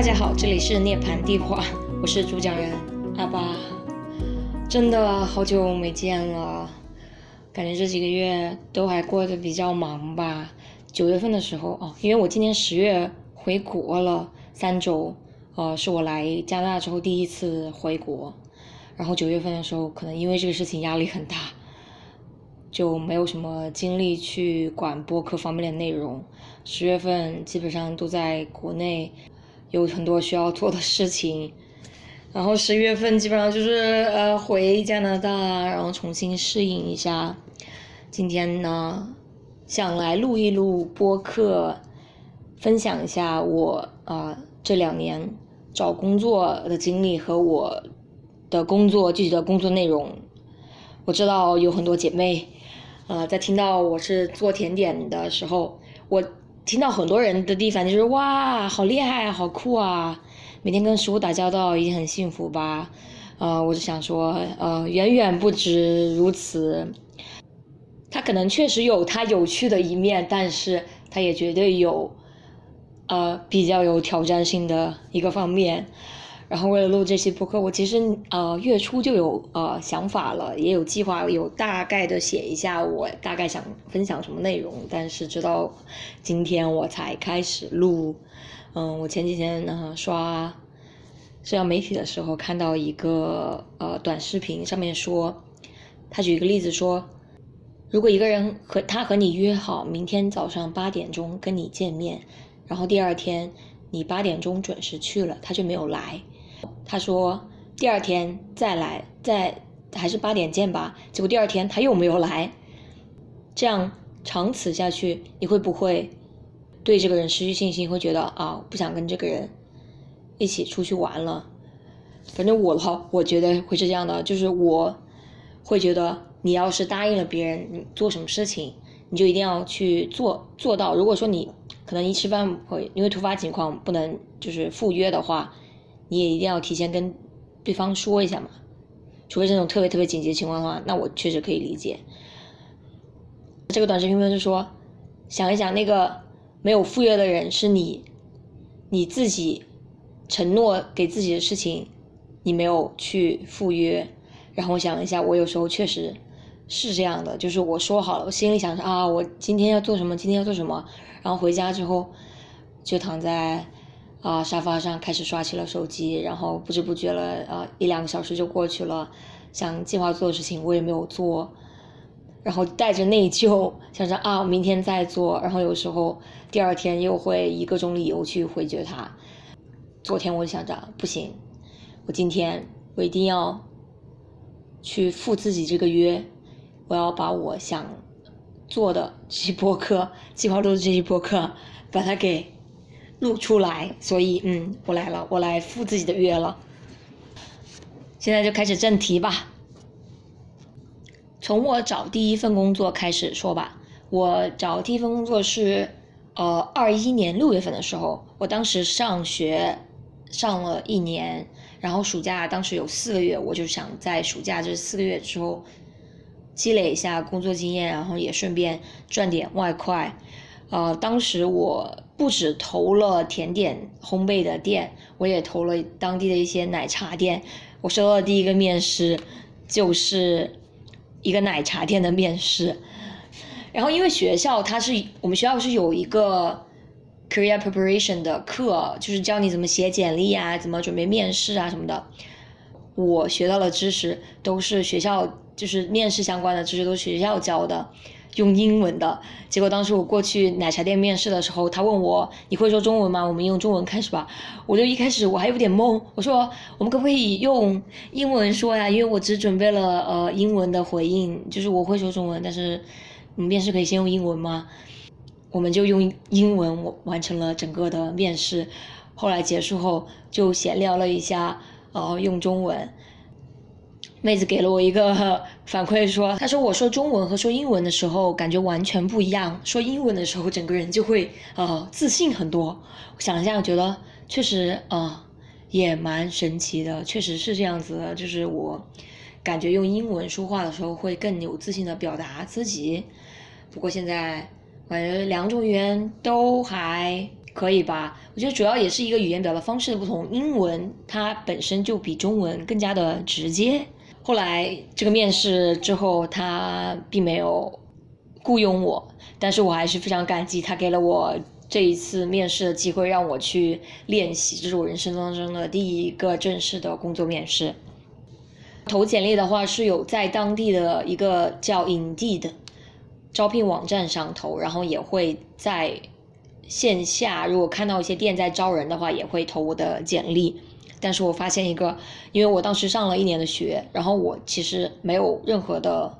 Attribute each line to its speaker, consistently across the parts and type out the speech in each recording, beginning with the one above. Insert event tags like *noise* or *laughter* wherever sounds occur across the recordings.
Speaker 1: 大家好，这里是涅槃地话，我是主讲人阿巴。真的好久没见了，感觉这几个月都还过得比较忙吧。九月份的时候哦，因为我今年十月回国了三周，呃，是我来加拿大之后第一次回国。然后九月份的时候，可能因为这个事情压力很大，就没有什么精力去管播客方面的内容。十月份基本上都在国内。有很多需要做的事情，然后十一月份基本上就是呃回加拿大，然后重新适应一下。今天呢，想来录一录播客，分享一下我啊这两年找工作的经历和我的工作具体的工作内容。我知道有很多姐妹，呃，在听到我是做甜点的时候，我。听到很多人的地方就是哇，好厉害，好酷啊！每天跟食物打交道，一定很幸福吧？呃，我就想说，呃，远远不止如此。他可能确实有他有趣的一面，但是他也绝对有，呃，比较有挑战性的一个方面。然后为了录这期播客，我其实呃月初就有呃想法了，也有计划，有大概的写一下我大概想分享什么内容，但是直到今天我才开始录。嗯，我前几天呢刷社交媒体的时候看到一个呃短视频，上面说他举一个例子说，如果一个人和他和你约好明天早上八点钟跟你见面，然后第二天你八点钟准时去了，他就没有来。他说第二天再来，再还是八点见吧。结果第二天他又没有来，这样长此下去，你会不会对这个人失去信心？会觉得啊，不想跟这个人一起出去玩了。反正我的话，我觉得会是这样的，就是我会觉得，你要是答应了别人，你做什么事情，你就一定要去做做到。如果说你可能一吃饭会因为突发情况不能就是赴约的话。你也一定要提前跟对方说一下嘛，除非这种特别特别紧急的情况的话，那我确实可以理解。这个短视频就是说，想一想那个没有赴约的人是你，你自己承诺给自己的事情，你没有去赴约。然后我想一下，我有时候确实是这样的，就是我说好了，我心里想着啊，我今天要做什么，今天要做什么，然后回家之后就躺在。啊，沙发上开始刷起了手机，然后不知不觉了，啊，一两个小时就过去了。想计划做的事情我也没有做，然后带着内疚，想着啊，明天再做。然后有时候第二天又会以各种理由去回绝他。昨天我就想着不行，我今天我一定要去赴自己这个约，我要把我想做的这些播客，*laughs* 计划录的这些播客，把它给。录出来，所以嗯，我来了，我来赴自己的约了。现在就开始正题吧。从我找第一份工作开始说吧。我找第一份工作是，呃，二一年六月份的时候，我当时上学上了一年，然后暑假当时有四个月，我就想在暑假这四个月之后积累一下工作经验，然后也顺便赚点外快。呃，当时我不止投了甜点烘焙的店，我也投了当地的一些奶茶店。我收到的第一个面试，就是一个奶茶店的面试。然后因为学校它是我们学校是有一个 career preparation 的课，就是教你怎么写简历啊，怎么准备面试啊什么的。我学到的知识都是学校，就是面试相关的知识都是学校教的。用英文的结果，当时我过去奶茶店面试的时候，他问我你会说中文吗？我们用中文开始吧。我就一开始我还有点懵，我说我们可不可以用英文说呀？因为我只准备了呃英文的回应，就是我会说中文，但是我们面试可以先用英文吗？我们就用英文完成了整个的面试。后来结束后就闲聊了一下，然呃，用中文。妹子给了我一个 *laughs* 反馈，说：“她说我说中文和说英文的时候感觉完全不一样，说英文的时候整个人就会呃自信很多。我想一下，我觉得确实呃也蛮神奇的，确实是这样子的。就是我感觉用英文说话的时候会更有自信的表达自己。不过现在感觉两种语言都还可以吧？我觉得主要也是一个语言表达方式的不同，英文它本身就比中文更加的直接。后来这个面试之后，他并没有雇佣我，但是我还是非常感激他给了我这一次面试的机会，让我去练习。这是我人生当中的第一个正式的工作面试。投简历的话是有在当地的一个叫 Indeed 招聘网站上投，然后也会在线下，如果看到一些店在招人的话，也会投我的简历。但是我发现一个，因为我当时上了一年的学，然后我其实没有任何的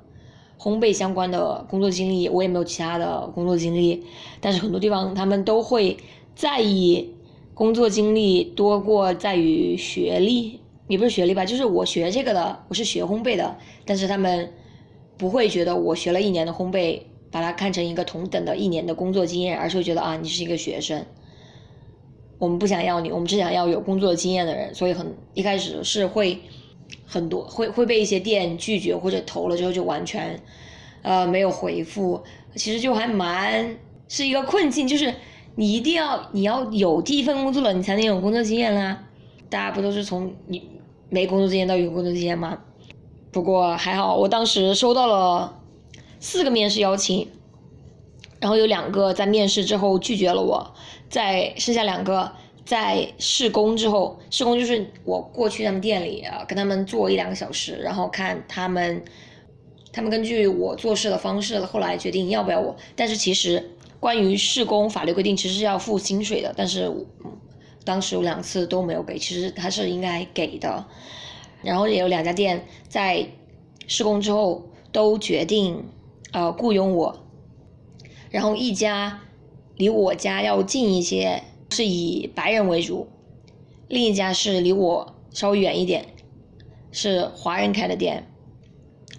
Speaker 1: 烘焙相关的工作经历，我也没有其他的工作经历。但是很多地方他们都会在意工作经历多过在于学历。也不是学历吧，就是我学这个的，我是学烘焙的，但是他们不会觉得我学了一年的烘焙，把它看成一个同等的一年的工作经验，而是会觉得啊，你是一个学生，我们不想要你，我们只想要有工作经验的人，所以很一开始是会很多会会被一些店拒绝，或者投了之后就完全呃没有回复，其实就还蛮是一个困境，就是你一定要你要有第一份工作了，你才能有工作经验啦，大家不都是从你。没工作经验到有工作经验吗？不过还好，我当时收到了四个面试邀请，然后有两个在面试之后拒绝了我，在剩下两个在试工之后，试工就是我过去他们店里啊，跟他们做一两个小时，然后看他们，他们根据我做事的方式，后来决定要不要我。但是其实关于试工法律规定，其实是要付薪水的，但是。当时有两次都没有给，其实他是应该给的。然后也有两家店在施工之后都决定呃雇佣我，然后一家离我家要近一些，是以白人为主；另一家是离我稍微远一点，是华人开的店。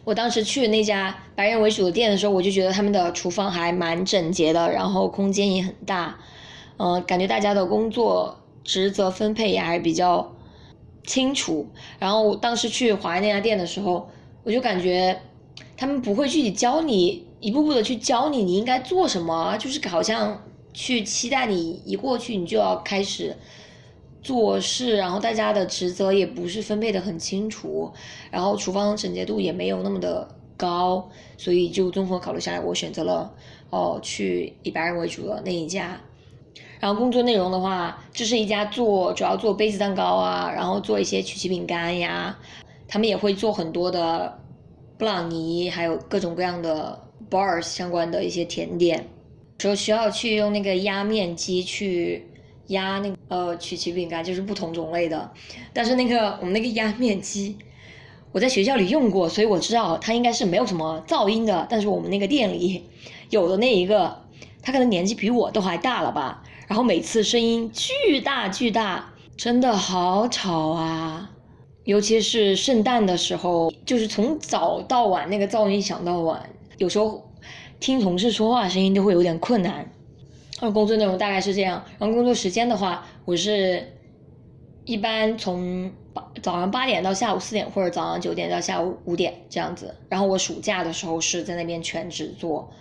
Speaker 1: 我当时去那家白人为主的店的时候，我就觉得他们的厨房还蛮整洁的，然后空间也很大，嗯，感觉大家的工作。职责分配也还比较清楚。然后当时去华人那家店的时候，我就感觉他们不会具体教你，一步步的去教你你应该做什么，就是好像去期待你一过去你就要开始做事。然后大家的职责也不是分配的很清楚，然后厨房整洁度也没有那么的高，所以就综合考虑下来，我选择了哦去以白人为主的那一家。然后工作内容的话，这是一家做主要做杯子蛋糕啊，然后做一些曲奇饼干呀，他们也会做很多的布朗尼，还有各种各样的 bars 相关的一些甜点。说需要去用那个压面机去压那个呃曲奇饼干，就是不同种类的。但是那个我们那个压面机，我在学校里用过，所以我知道它应该是没有什么噪音的。但是我们那个店里有的那一个，他可能年纪比我都还大了吧。然后每次声音巨大巨大，真的好吵啊！尤其是圣诞的时候，就是从早到晚那个噪音响到晚，有时候听同事说话声音都会有点困难。然工作内容大概是这样，然后工作时间的话，我是一般从八早上八点到下午四点，或者早上九点到下午五点这样子。然后我暑假的时候是在那边全职做。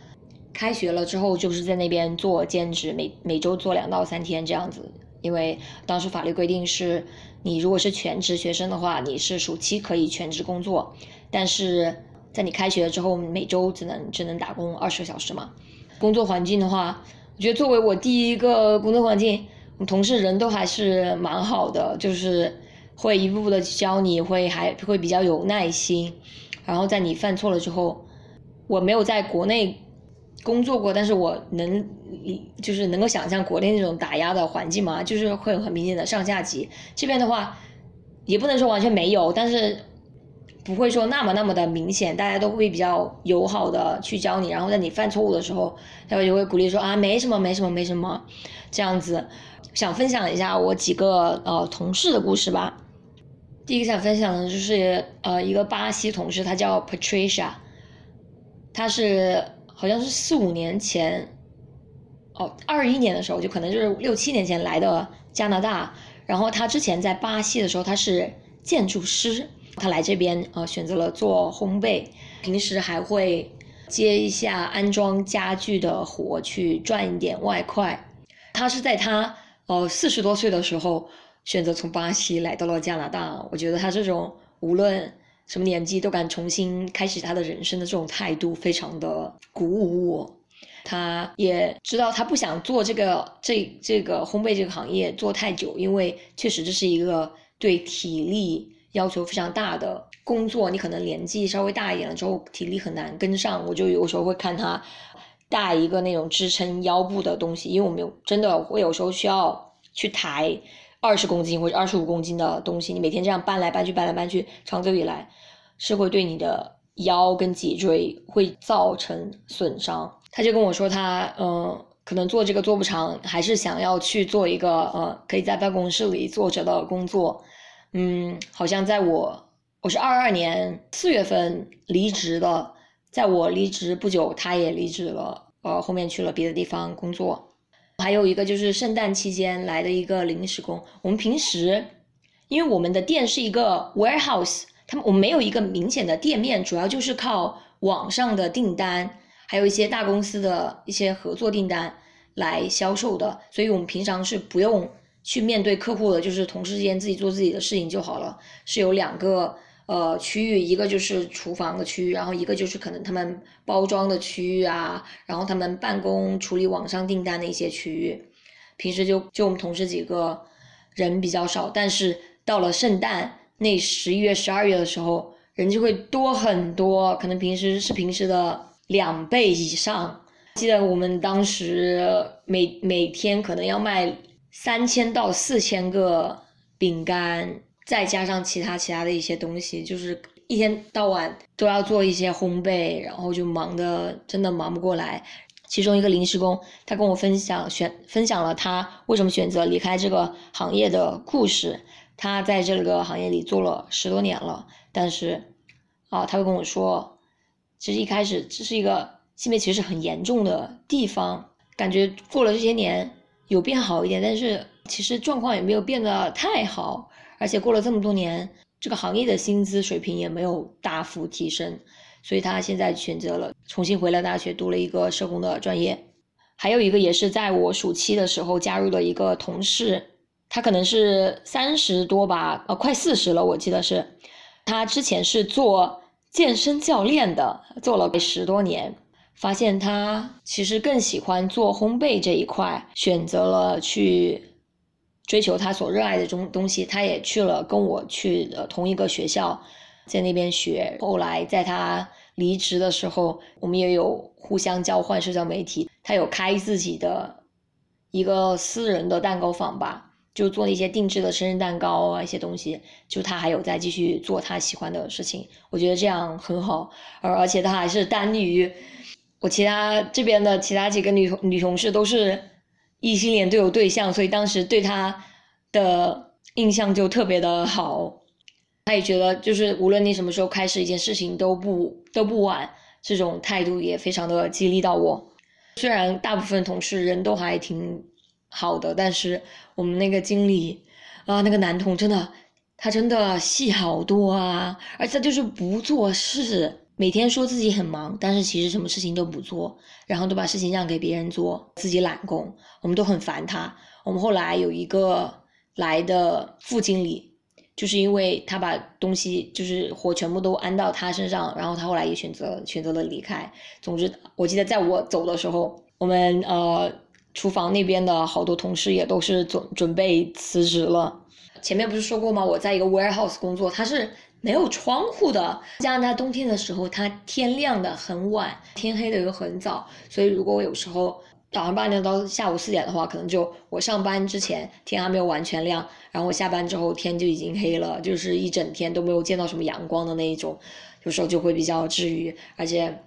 Speaker 1: 开学了之后，就是在那边做兼职，每每周做两到三天这样子。因为当时法律规定是，你如果是全职学生的话，你是暑期可以全职工作，但是在你开学了之后，每周只能只能打工二十个小时嘛。工作环境的话，我觉得作为我第一个工作环境，我同事人都还是蛮好的，就是会一步步的教你，会还会比较有耐心。然后在你犯错了之后，我没有在国内。工作过，但是我能，就是能够想象国内那种打压的环境嘛，就是会有很明显的上下级。这边的话，也不能说完全没有，但是不会说那么那么的明显，大家都会比较友好的去教你，然后在你犯错误的时候，他们就会鼓励说啊，没什么，没什么，没什么，这样子。想分享一下我几个呃同事的故事吧。第一个想分享的就是呃一个巴西同事，他叫 Patricia，他是。好像是四五年前，哦，二一年的时候，就可能就是六七年前来的加拿大。然后他之前在巴西的时候，他是建筑师，他来这边呃选择了做烘焙，平时还会接一下安装家具的活去赚一点外快。他是在他呃四十多岁的时候选择从巴西来到了加拿大。我觉得他这种无论什么年纪都敢重新开始他的人生的这种态度，非常的鼓舞我。他也知道他不想做这个这这个烘焙这个行业做太久，因为确实这是一个对体力要求非常大的工作。你可能年纪稍微大一点了之后，体力很难跟上。我就有时候会看他带一个那种支撑腰部的东西，因为我们有真的会有时候需要去抬二十公斤或者二十五公斤的东西，你每天这样搬来搬去搬来搬去，长久以来是会对你的腰跟脊椎会造成损伤。他就跟我说，他嗯，可能做这个做不长，还是想要去做一个呃，可以在办公室里坐着的工作。嗯，好像在我我是二二年四月份离职的，在我离职不久，他也离职了，呃，后面去了别的地方工作。还有一个就是圣诞期间来的一个临时工。我们平时，因为我们的店是一个 warehouse，他们我们没有一个明显的店面，主要就是靠网上的订单。还有一些大公司的一些合作订单来销售的，所以我们平常是不用去面对客户的，就是同事之间自己做自己的事情就好了。是有两个呃区域，一个就是厨房的区域，然后一个就是可能他们包装的区域啊，然后他们办公处理网上订单的一些区域。平时就就我们同事几个人比较少，但是到了圣诞那十一月、十二月的时候，人就会多很多，可能平时是平时的。两倍以上，记得我们当时每每天可能要卖三千到四千个饼干，再加上其他其他的一些东西，就是一天到晚都要做一些烘焙，然后就忙的真的忙不过来。其中一个临时工，他跟我分享选分享了他为什么选择离开这个行业的故事。他在这个行业里做了十多年了，但是啊，他会跟我说。其实一开始这是一个性别歧视很严重的地方，感觉过了这些年有变好一点，但是其实状况也没有变得太好，而且过了这么多年，这个行业的薪资水平也没有大幅提升，所以他现在选择了重新回了大学，读了一个社工的专业。还有一个也是在我暑期的时候加入的一个同事，他可能是三十多吧，呃，快四十了，我记得是，他之前是做。健身教练的做了十多年，发现他其实更喜欢做烘焙这一块，选择了去追求他所热爱的东东西。他也去了跟我去的同一个学校，在那边学。后来在他离职的时候，我们也有互相交换社交媒体。他有开自己的一个私人的蛋糕坊吧。就做那些定制的生日蛋糕啊，一些东西，就他还有在继续做他喜欢的事情，我觉得这样很好，而而且他还是单于，我其他这边的其他几个女同女同事都是异性恋都有对象，所以当时对他的印象就特别的好，他也觉得就是无论你什么时候开始一件事情都不都不晚，这种态度也非常的激励到我，虽然大部分同事人都还挺。好的，但是我们那个经理啊，那个男同真的，他真的戏好多啊，而且他就是不做事，每天说自己很忙，但是其实什么事情都不做，然后都把事情让给别人做，自己懒工，我们都很烦他。我们后来有一个来的副经理，就是因为他把东西就是活全部都安到他身上，然后他后来也选择选择了离开。总之，我记得在我走的时候，我们呃。厨房那边的好多同事也都是准准备辞职了。前面不是说过吗？我在一个 warehouse 工作，它是没有窗户的。加拿大冬天的时候，它天亮的很晚，天黑的又很早。所以如果我有时候早上八点到下午四点的话，可能就我上班之前天还没有完全亮，然后我下班之后天就已经黑了，就是一整天都没有见到什么阳光的那一种，有时候就会比较治愈。而且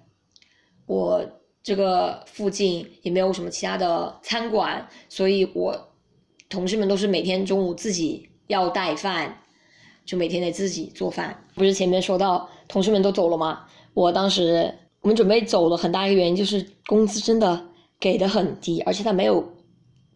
Speaker 1: 我。这个附近也没有什么其他的餐馆，所以我同事们都是每天中午自己要带饭，就每天得自己做饭。不是前面说到同事们都走了吗？我当时我们准备走了很大一个原因就是工资真的给的很低，而且他没有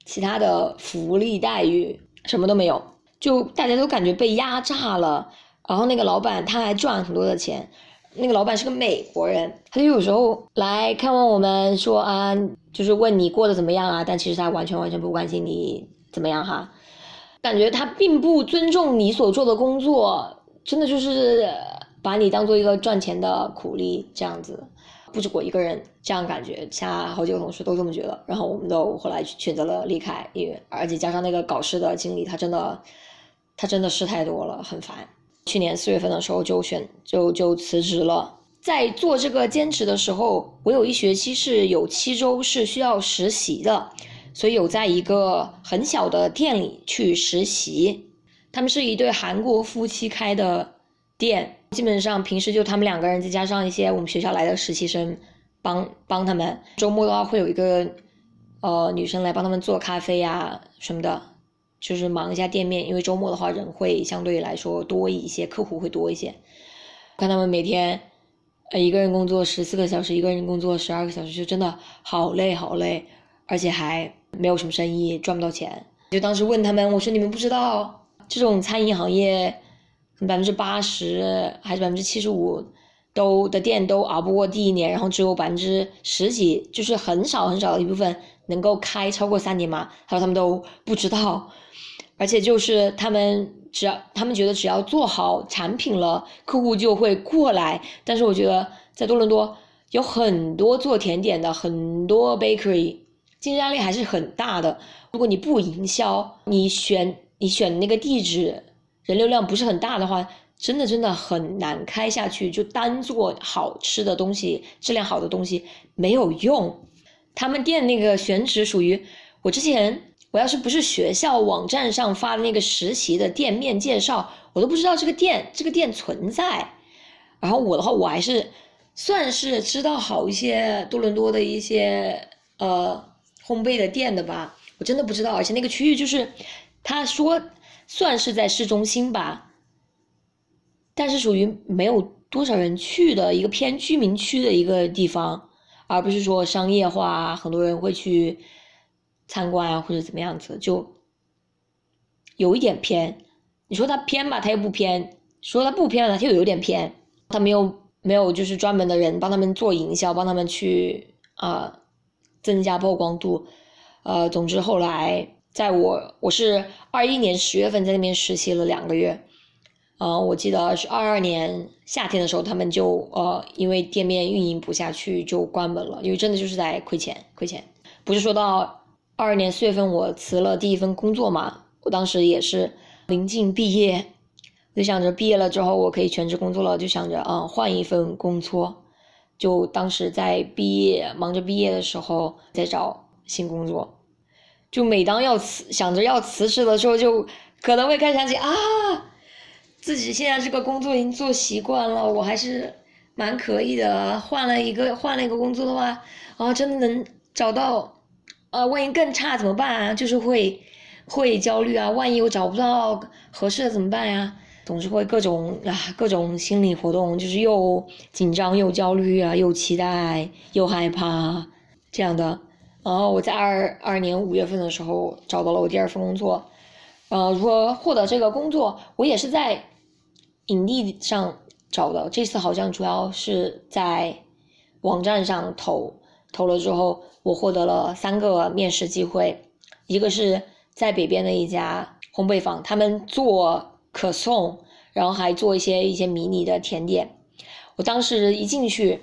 Speaker 1: 其他的福利待遇，什么都没有，就大家都感觉被压榨了。然后那个老板他还赚很多的钱。那个老板是个美国人，他就有时候来看望我们，说啊，就是问你过得怎么样啊，但其实他完全完全不关心你怎么样哈，感觉他并不尊重你所做的工作，真的就是把你当做一个赚钱的苦力这样子。不止我一个人这样感觉，其他好几个同事都这么觉得。然后我们都后来选择了离开，因为而且加上那个搞事的经理，他真的，他真的事太多了，很烦。去年四月份的时候就选就就辞职了。在做这个兼职的时候，我有一学期是有七周是需要实习的，所以有在一个很小的店里去实习。他们是一对韩国夫妻开的店。基本上平时就他们两个人，再加上一些我们学校来的实习生，帮帮他们。周末的话会有一个，呃，女生来帮他们做咖啡呀什么的，就是忙一下店面。因为周末的话人会相对来说多一些，客户会多一些。看他们每天，呃，一个人工作十四个小时，一个人工作十二个小时，就真的好累好累，而且还没有什么生意，赚不到钱。就当时问他们，我说你们不知道这种餐饮行业。百分之八十还是百分之七十五，都的店都熬不过第一年，然后只有百分之十几，就是很少很少的一部分能够开超过三年嘛。他说他们都不知道，而且就是他们只要他们觉得只要做好产品了，客户就会过来。但是我觉得在多伦多有很多做甜点的，很多 bakery，竞争压力还是很大的。如果你不营销，你选你选那个地址。人流量不是很大的话，真的真的很难开下去。就单做好吃的东西，质量好的东西没有用。他们店那个选址属于我之前，我要是不是学校网站上发的那个实习的店面介绍，我都不知道这个店这个店存在。然后我的话，我还是算是知道好一些多伦多的一些呃烘焙的店的吧。我真的不知道，而且那个区域就是他说。算是在市中心吧，但是属于没有多少人去的一个偏居民区的一个地方，而不是说商业化，很多人会去参观啊或者怎么样子，就有一点偏。你说它偏吧，它又不偏；说它不偏吧，它又有点偏。它没有没有就是专门的人帮他们做营销，帮他们去啊增加曝光度。呃，总之后来。在我我是二一年十月份在那边实习了两个月，嗯，我记得是二二年夏天的时候，他们就呃因为店面运营不下去就关门了，因为真的就是在亏钱亏钱。不是说到二二年四月份我辞了第一份工作嘛，我当时也是临近毕业，就想着毕业了之后我可以全职工作了，就想着啊换一份工作，就当时在毕业忙着毕业的时候在找新工作。就每当要辞想着要辞职的时候，就可能会开始想起啊，自己现在这个工作已经做习惯了，我还是蛮可以的。换了一个换了一个工作的话，啊，真的能找到，啊，万一更差怎么办啊？就是会会焦虑啊，万一我找不到合适的怎么办呀？总是会各种啊各种心理活动，就是又紧张又焦虑啊，又期待又害怕这样的。然后我在二二年五月份的时候找到了我第二份工作，呃，如何获得这个工作，我也是在影帝上找的。这次好像主要是在网站上投，投了之后，我获得了三个面试机会，一个是在北边的一家烘焙坊，他们做可颂，然后还做一些一些迷你的甜点。我当时一进去。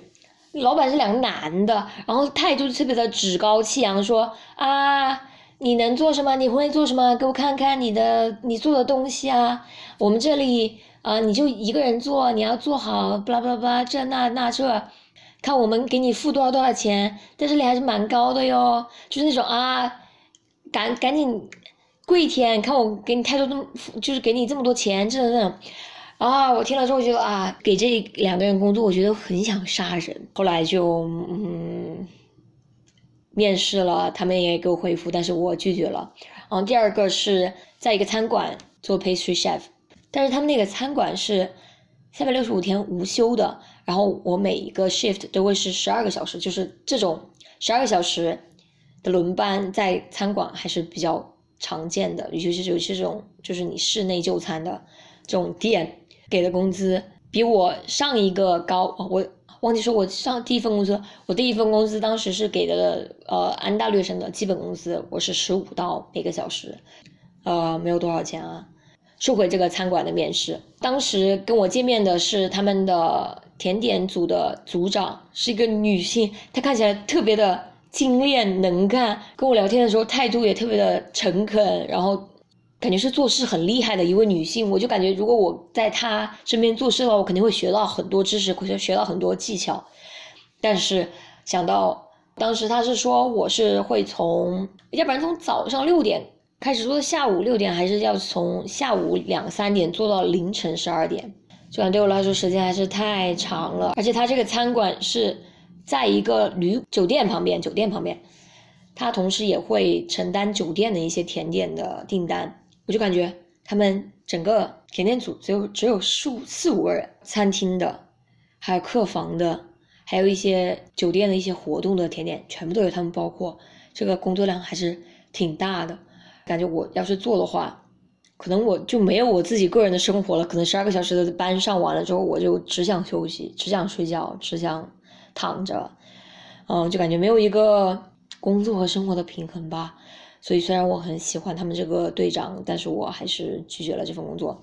Speaker 1: 老板是两个男的，然后态度特别的趾高气扬，说啊，你能做什么？你会做什么？给我看看你的你做的东西啊！我们这里啊，你就一个人做，你要做好，巴拉巴拉巴拉，这那那这，看我们给你付多少多少钱，在这里还是蛮高的哟，就是那种啊，赶赶紧跪舔，看我给你态度这么，就是给你这么多钱，这种。啊！我听了之后觉得啊，给这两个人工作，我觉得很想杀人。后来就嗯，面试了，他们也给我回复，但是我拒绝了。然后第二个是在一个餐馆做 pastry chef，但是他们那个餐馆是三百六十五天无休的，然后我每一个 shift 都会是十二个小时，就是这种十二个小时的轮班，在餐馆还是比较常见的，尤其是尤其是这种就是你室内就餐的这种店。给的工资比我上一个高，我忘记说我上第一份工资，我第一份工资当时是给的呃安大略省的基本工资，我是十五刀每个小时，呃没有多少钱啊。说回这个餐馆的面试，当时跟我见面的是他们的甜点组的组长，是一个女性，她看起来特别的精炼能干，跟我聊天的时候态度也特别的诚恳，然后感觉是做事很厉害的一位女性。我就感觉如果我在她身边做事的话，我肯定会学到很多知识，会学到很多技巧。但是想到当时他是说我是会从，要不然从早上六点。开始做到下午六点，还是要从下午两三点做到凌晨十二点，这样对我来说时间还是太长了。而且他这个餐馆是在一个旅酒店旁边，酒店旁边，他同时也会承担酒店的一些甜点的订单。我就感觉他们整个甜点组只有只有数四五个人，餐厅的，还有客房的，还有一些酒店的一些活动的甜点，全部都有他们包括。这个工作量还是挺大的。感觉我要是做的话，可能我就没有我自己个人的生活了。可能十二个小时的班上完了之后，我就只想休息，只想睡觉，只想躺着，嗯，就感觉没有一个工作和生活的平衡吧。所以虽然我很喜欢他们这个队长，但是我还是拒绝了这份工作，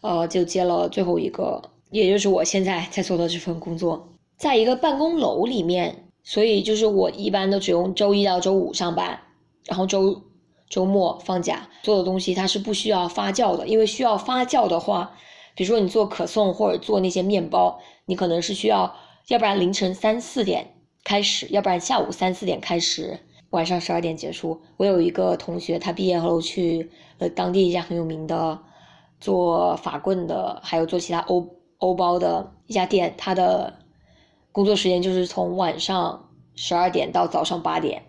Speaker 1: 呃，就接了最后一个，也就是我现在在做的这份工作，在一个办公楼里面，所以就是我一般都只用周一到周五上班，然后周。周末放假做的东西，它是不需要发酵的，因为需要发酵的话，比如说你做可颂或者做那些面包，你可能是需要，要不然凌晨三四点开始，要不然下午三四点开始，晚上十二点结束。我有一个同学，他毕业后去呃当地一家很有名的做法棍的，还有做其他欧欧包的一家店，他的工作时间就是从晚上十二点到早上八点。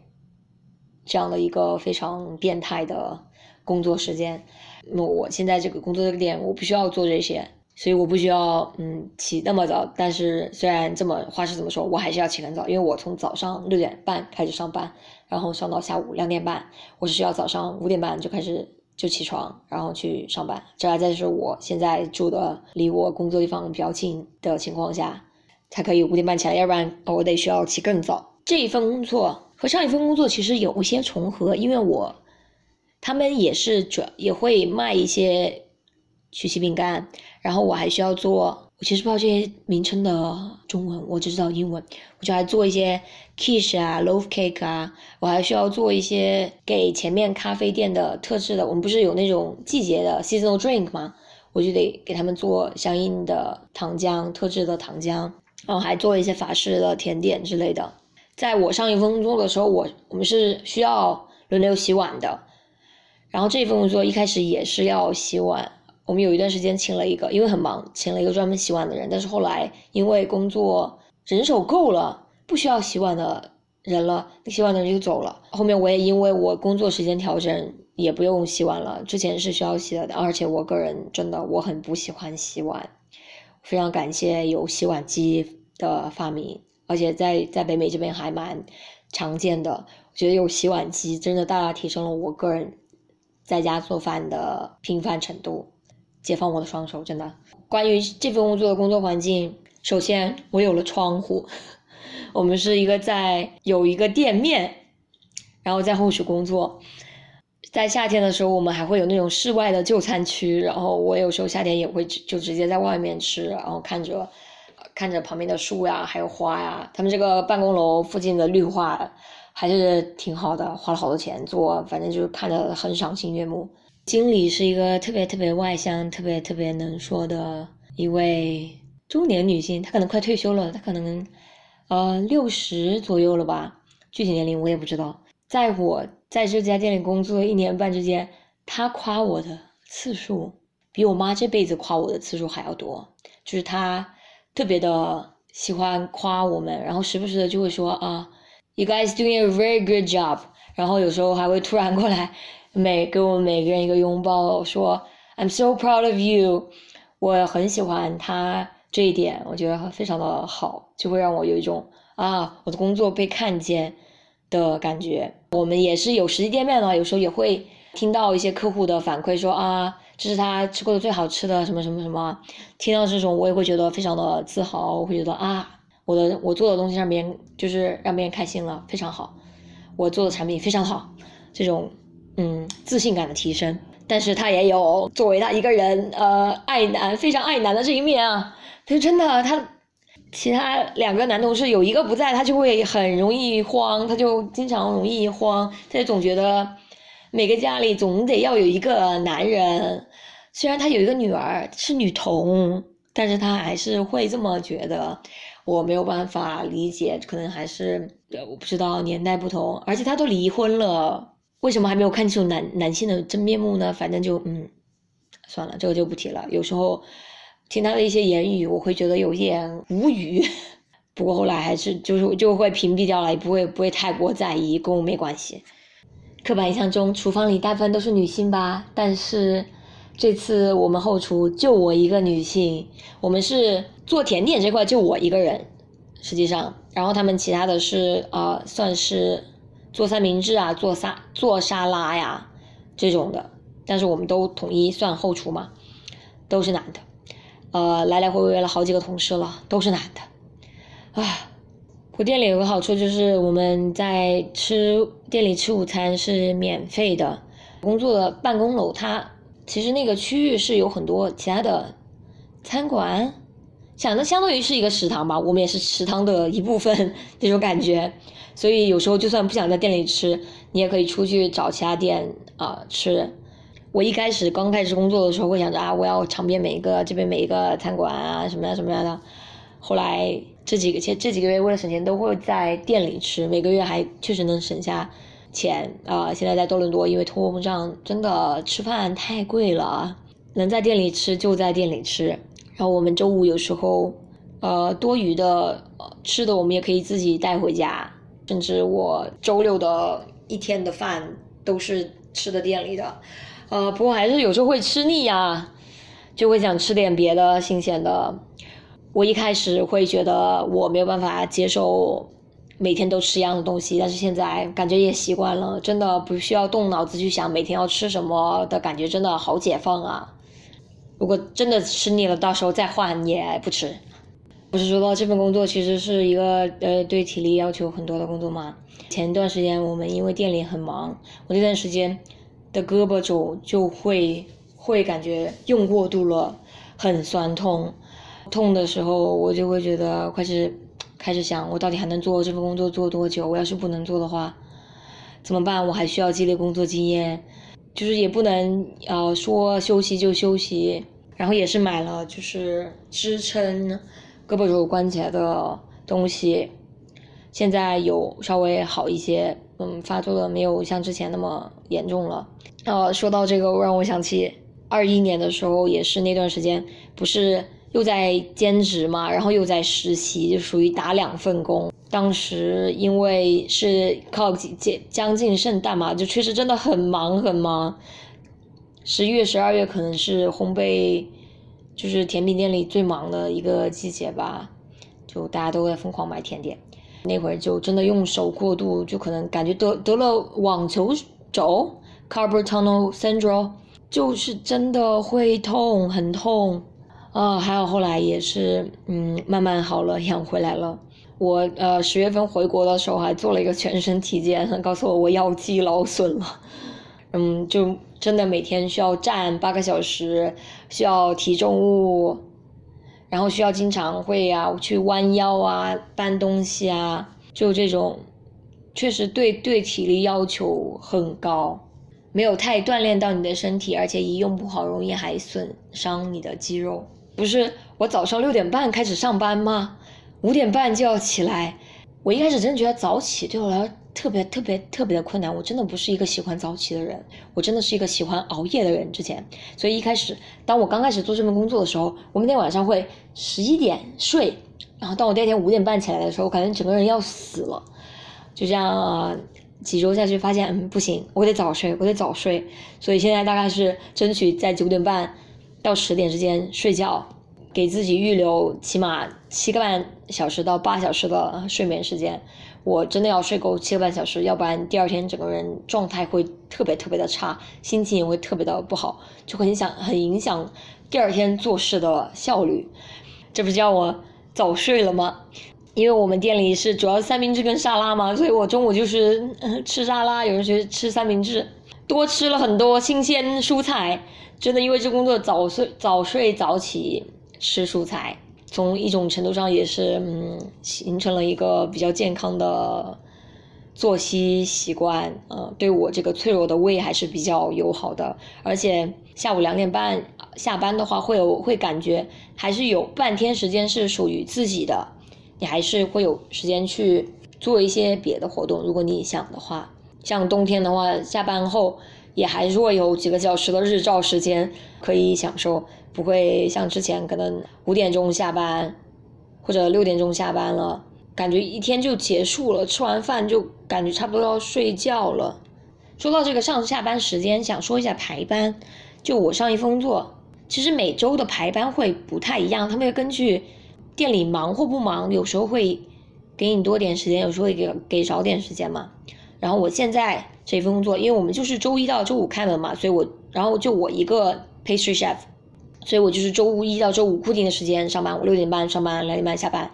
Speaker 1: 这样的一个非常变态的工作时间，那我现在这个工作这个点，我不需要做这些，所以我不需要嗯起那么早。但是虽然这么话是这么说，我还是要起很早，因为我从早上六点半开始上班，然后上到下午两点半，我是需要早上五点半就开始就起床，然后去上班。这还在是我现在住的离我工作地方比较近的情况下，才可以五点半起来，要不然我得需要起更早。这一份工作。和上一份工作其实有一些重合，因为我他们也是主也会卖一些曲奇饼干，然后我还需要做，我其实不知道这些名称的中文，我只知道英文，我就还做一些 quiche 啊，loaf cake 啊，我还需要做一些给前面咖啡店的特制的，我们不是有那种季节的 seasonal drink 吗？我就得给他们做相应的糖浆，特制的糖浆，然后还做一些法式的甜点之类的。在我上一份工作的时候，我我们是需要轮流洗碗的，然后这份工作一开始也是要洗碗。我们有一段时间请了一个，因为很忙，请了一个专门洗碗的人。但是后来因为工作人手够了，不需要洗碗的人了，那洗碗的人就走了。后面我也因为我工作时间调整，也不用洗碗了。之前是需要洗的，而且我个人真的我很不喜欢洗碗，非常感谢有洗碗机的发明。而且在在北美这边还蛮常见的，我觉得有洗碗机真的大大提升了我个人在家做饭的频繁程度，解放我的双手，真的。关于这份工作的工作环境，首先我有了窗户，*laughs* 我们是一个在有一个店面，然后在后续工作，在夏天的时候我们还会有那种室外的就餐区，然后我有时候夏天也会就直接在外面吃，然后看着。看着旁边的树呀，还有花呀，他们这个办公楼附近的绿化还是挺好的，花了好多钱做，反正就是看着很赏心悦目。经理是一个特别特别外向、特别特别能说的一位中年女性，她可能快退休了，她可能呃六十左右了吧，具体年龄我也不知道。在我在这家店里工作一年半之间，她夸我的次数比我妈这辈子夸我的次数还要多，就是她。特别的喜欢夸我们，然后时不时的就会说啊，You guys doing a very good job。然后有时候还会突然过来，每给我们每个人一个拥抱，说 I'm so proud of you。我很喜欢他这一点，我觉得非常的好，就会让我有一种啊，我的工作被看见的感觉。我们也是有实际店面的，有时候也会听到一些客户的反馈说啊，这是他吃过的最好吃的什么什么什么。听到这种，我也会觉得非常的自豪，我会觉得啊，我的我做的东西让别人就是让别人开心了，非常好。我做的产品非常好，这种嗯自信感的提升。但是他也有作为他一个人呃爱男非常爱男的这一面啊，他真的他。其他两个男同事有一个不在，他就会很容易慌，他就经常容易慌，他就总觉得每个家里总得要有一个男人。虽然他有一个女儿是女童，但是他还是会这么觉得。我没有办法理解，可能还是我不知道年代不同，而且他都离婚了，为什么还没有看清楚男男性的真面目呢？反正就嗯，算了，这个就不提了。有时候。听他的一些言语，我会觉得有点无语。*laughs* 不过后来还是就是就会屏蔽掉了，也不会不会太过在意，跟我没关系。刻板印象中，厨房里大部分都是女性吧？但是这次我们后厨就我一个女性，我们是做甜点这块就我一个人，实际上，然后他们其他的是呃算是做三明治啊，做沙做沙拉呀这种的，但是我们都统一算后厨嘛，都是男的。呃，来来回回了好几个同事了，都是男的。啊，我店里有个好处就是我们在吃店里吃午餐是免费的。工作的办公楼它其实那个区域是有很多其他的餐馆，想的相当于是一个食堂吧，我们也是食堂的一部分 *laughs* 那种感觉。所以有时候就算不想在店里吃，你也可以出去找其他店啊吃。我一开始刚开始工作的时候，会想着啊，我要尝遍每一个这边每一个餐馆啊，什么呀什么样的。后来这几个这这几个月为了省钱，都会在店里吃，每个月还确实能省下钱啊。现在在多伦多，因为通货膨胀，真的吃饭太贵了，能在店里吃就在店里吃。然后我们周五有时候，呃，多余的吃的我们也可以自己带回家，甚至我周六的一天的饭都是吃的店里的。呃，不过还是有时候会吃腻呀，就会想吃点别的新鲜的。我一开始会觉得我没有办法接受每天都吃一样的东西，但是现在感觉也习惯了，真的不需要动脑子去想每天要吃什么的感觉，真的好解放啊！如果真的吃腻了，到时候再换也不迟。不是说到这份工作其实是一个呃对体力要求很多的工作吗？前段时间我们因为店里很忙，我那段时间。的胳膊肘就会会感觉用过度了，很酸痛，痛的时候我就会觉得开始开始想，我到底还能做这份工作做多久？我要是不能做的话，怎么办？我还需要积累工作经验，就是也不能呃说休息就休息，然后也是买了就是支撑胳膊肘关节的东西，现在有稍微好一些。嗯，发作的没有像之前那么严重了。呃，说到这个，让我想起二一年的时候，也是那段时间，不是又在兼职嘛，然后又在实习，就属于打两份工。当时因为是靠接将近圣诞嘛，就确实真的很忙很忙。十一月、十二月可能是烘焙，就是甜品店里最忙的一个季节吧，就大家都在疯狂买甜点。那会儿就真的用手过度，就可能感觉得得了网球肘 c a r b o r tunnel syndrome），就是真的会痛，很痛啊！还有后来也是，嗯，慢慢好了，养回来了。我呃十月份回国的时候还做了一个全身体检，告诉我我腰肌劳损了。嗯，就真的每天需要站八个小时，需要提重物。然后需要经常会啊去弯腰啊搬东西啊，就这种，确实对对体力要求很高，没有太锻炼到你的身体，而且一用不好容易还损伤你的肌肉。不是我早上六点半开始上班吗？五点半就要起来，我一开始真觉得早起对我来说。特别特别特别的困难，我真的不是一个喜欢早起的人，我真的是一个喜欢熬夜的人。之前，所以一开始，当我刚开始做这份工作的时候，我每天晚上会十一点睡，然后当我第二天五点半起来的时候，我感觉整个人要死了。就这样几周下去，发现嗯不行，我得早睡，我得早睡。所以现在大概是争取在九点半到十点之间睡觉，给自己预留起码七个半小时到八小时的睡眠时间。我真的要睡够七个半小时，要不然第二天整个人状态会特别特别的差，心情也会特别的不好，就很想很影响第二天做事的效率。这不叫我早睡了吗？因为我们店里是主要三明治跟沙拉嘛，所以我中午就是 *laughs* 吃沙拉，有人觉得吃三明治，多吃了很多新鲜蔬菜。真的因为这工作早睡早睡早起吃蔬菜，从一种程度上也是嗯形成了一个比较健康的作息习惯，呃，对我这个脆弱的胃还是比较友好的。而且下午两点半下班的话，会有会感觉还是有半天时间是属于自己的。你还是会有时间去做一些别的活动，如果你想的话。像冬天的话，下班后也还是会有几个小时的日照时间可以享受，不会像之前可能五点钟下班或者六点钟下班了，感觉一天就结束了，吃完饭就感觉差不多要睡觉了。说到这个上下班时间，想说一下排班。就我上一份工作，其实每周的排班会不太一样，他们会根据。店里忙或不忙，有时候会给你多点时间，有时候会给给少点时间嘛。然后我现在这份工作，因为我们就是周一到周五开门嘛，所以我然后就我一个 pastry chef，所以我就是周一到周五固定的时间上班，我六点半上班，两点半下班。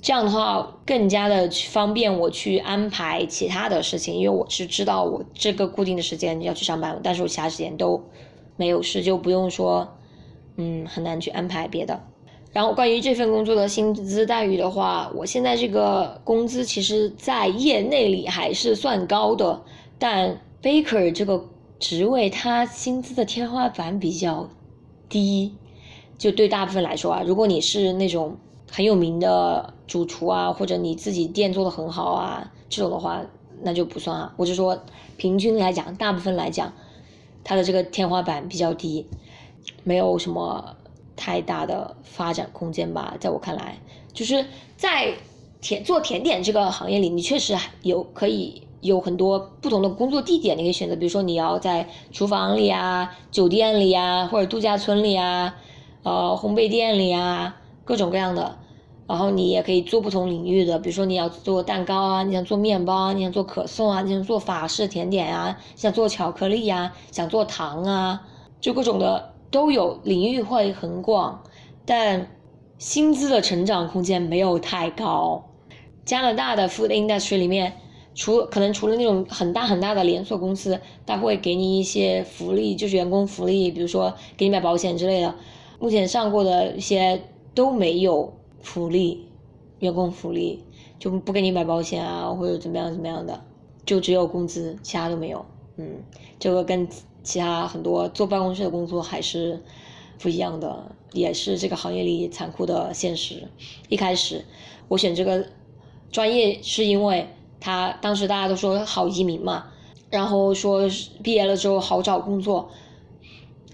Speaker 1: 这样的话更加的方便我去安排其他的事情，因为我是知道我这个固定的时间要去上班，但是我其他时间都没有事，就不用说嗯很难去安排别的。然后关于这份工作的薪资待遇的话，我现在这个工资其实，在业内里还是算高的，但 baker 这个职位它薪资的天花板比较低，就对大部分来说啊，如果你是那种很有名的主厨啊，或者你自己店做的很好啊，这种的话那就不算啊。我就说平均来讲，大部分来讲，它的这个天花板比较低，没有什么。太大的发展空间吧，在我看来，就是在甜做甜点这个行业里，你确实有可以有很多不同的工作地点，你可以选择，比如说你要在厨房里啊、酒店里啊，或者度假村里啊、呃烘焙店里啊，各种各样的。然后你也可以做不同领域的，比如说你要做蛋糕啊，你想做面包啊，你想做可颂啊，你想做法式甜点啊，想做巧克力呀，想做糖啊，就各种的。都有领域会很广，但薪资的成长空间没有太高。加拿大的 food industry 里面，除可能除了那种很大很大的连锁公司，他会给你一些福利，就是员工福利，比如说给你买保险之类的。目前上过的一些都没有福利，员工福利就不给你买保险啊，或者怎么样怎么样的，就只有工资，其他都没有。嗯，这个跟。其他很多坐办公室的工作还是不一样的，也是这个行业里残酷的现实。一开始我选这个专业是因为他当时大家都说好移民嘛，然后说毕业了之后好找工作。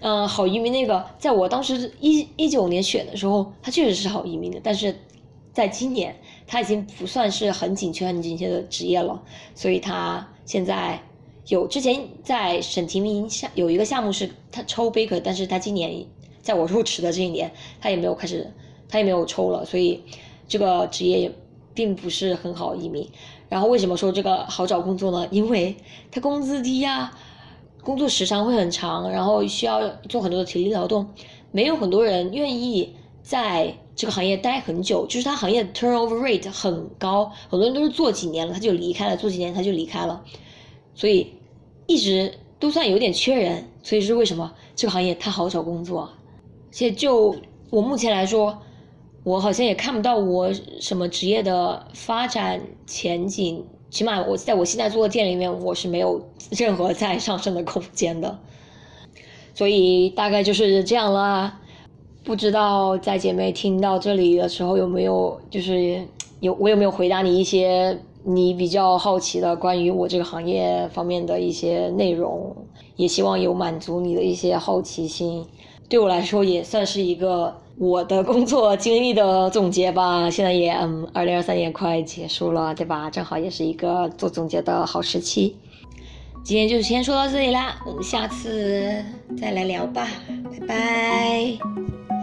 Speaker 1: 嗯，好移民那个，在我当时一一九年选的时候，它确实是好移民的，但是在今年它已经不算是很紧缺、很紧缺的职业了，所以它现在。有之前在省提名下有一个项目是他抽 baker，但是他今年在我入职的这一年，他也没有开始，他也没有抽了，所以这个职业也并不是很好移民。然后为什么说这个好找工作呢？因为他工资低呀，工作时长会很长，然后需要做很多的体力劳动，没有很多人愿意在这个行业待很久，就是他行业 turnover rate 很高，很多人都是做几年了他就离开了，做几年他就离开了，所以。一直都算有点缺人，所以是为什么这个行业它好找工作？而且就我目前来说，我好像也看不到我什么职业的发展前景。起码我在我现在做的店里面，我是没有任何再上升的空间的。*laughs* 所以大概就是这样啦。不知道在姐妹听到这里的时候有没有，就是有我有没有回答你一些？你比较好奇的关于我这个行业方面的一些内容，也希望有满足你的一些好奇心。对我来说，也算是一个我的工作经历的总结吧。现在也嗯，二零二三年快结束了，对吧？正好也是一个做总结的好时期。今天就先说到这里啦，我们下次再来聊吧，拜拜。